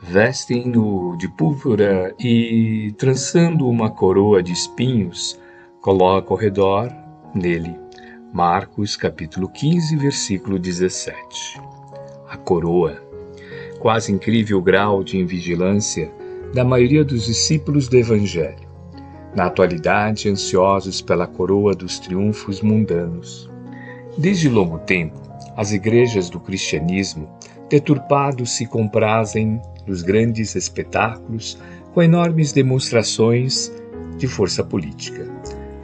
vestem-no de púrpura e, trançando uma coroa de espinhos, coloca ao redor nele. Marcos capítulo 15, versículo 17. A coroa. Quase incrível grau de invigilância da maioria dos discípulos do Evangelho. Na atualidade, ansiosos pela coroa dos triunfos mundanos. Desde longo tempo, as igrejas do cristianismo, deturpados, se comprazem nos grandes espetáculos com enormes demonstrações de força política.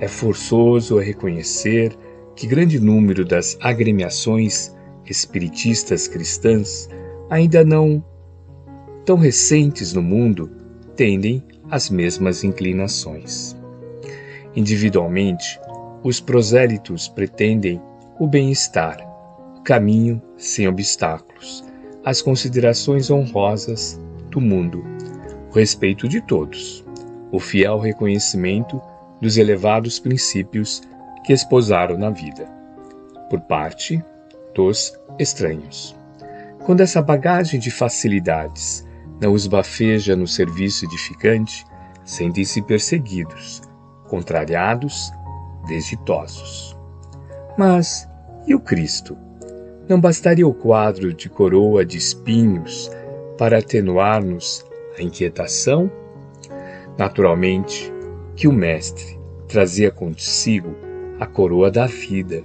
É forçoso reconhecer que grande número das agremiações espiritistas cristãs, ainda não tão recentes no mundo, tendem as mesmas inclinações. Individualmente, os prosélitos pretendem o bem-estar, o caminho sem obstáculos, as considerações honrosas do mundo, o respeito de todos, o fiel reconhecimento dos elevados princípios que esposaram na vida, por parte dos estranhos. Quando essa bagagem de facilidades não os bafeja no serviço edificante, sentem-se perseguidos, contrariados, desditosos. Mas e o Cristo? Não bastaria o quadro de coroa de espinhos para atenuar-nos a inquietação? Naturalmente que o Mestre trazia consigo a coroa da vida.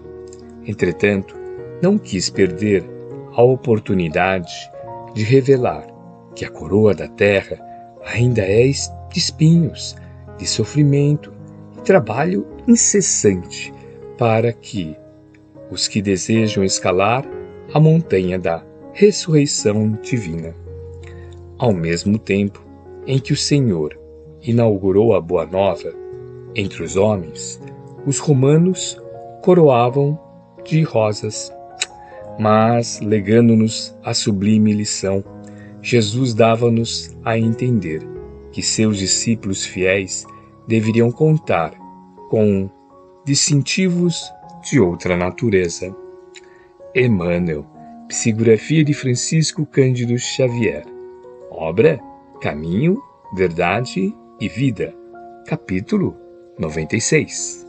Entretanto, não quis perder a oportunidade de revelar que a coroa da terra ainda é de espinhos, de sofrimento e trabalho incessante para que os que desejam escalar a montanha da ressurreição divina. Ao mesmo tempo em que o Senhor inaugurou a Boa Nova entre os homens, os romanos coroavam de rosas. Mas, legando-nos a sublime lição, Jesus dava-nos a entender que seus discípulos fiéis deveriam contar com distintivos de outra natureza. Emmanuel, psicografia de Francisco Cândido Xavier. Obra Caminho, Verdade e Vida. Capítulo 96.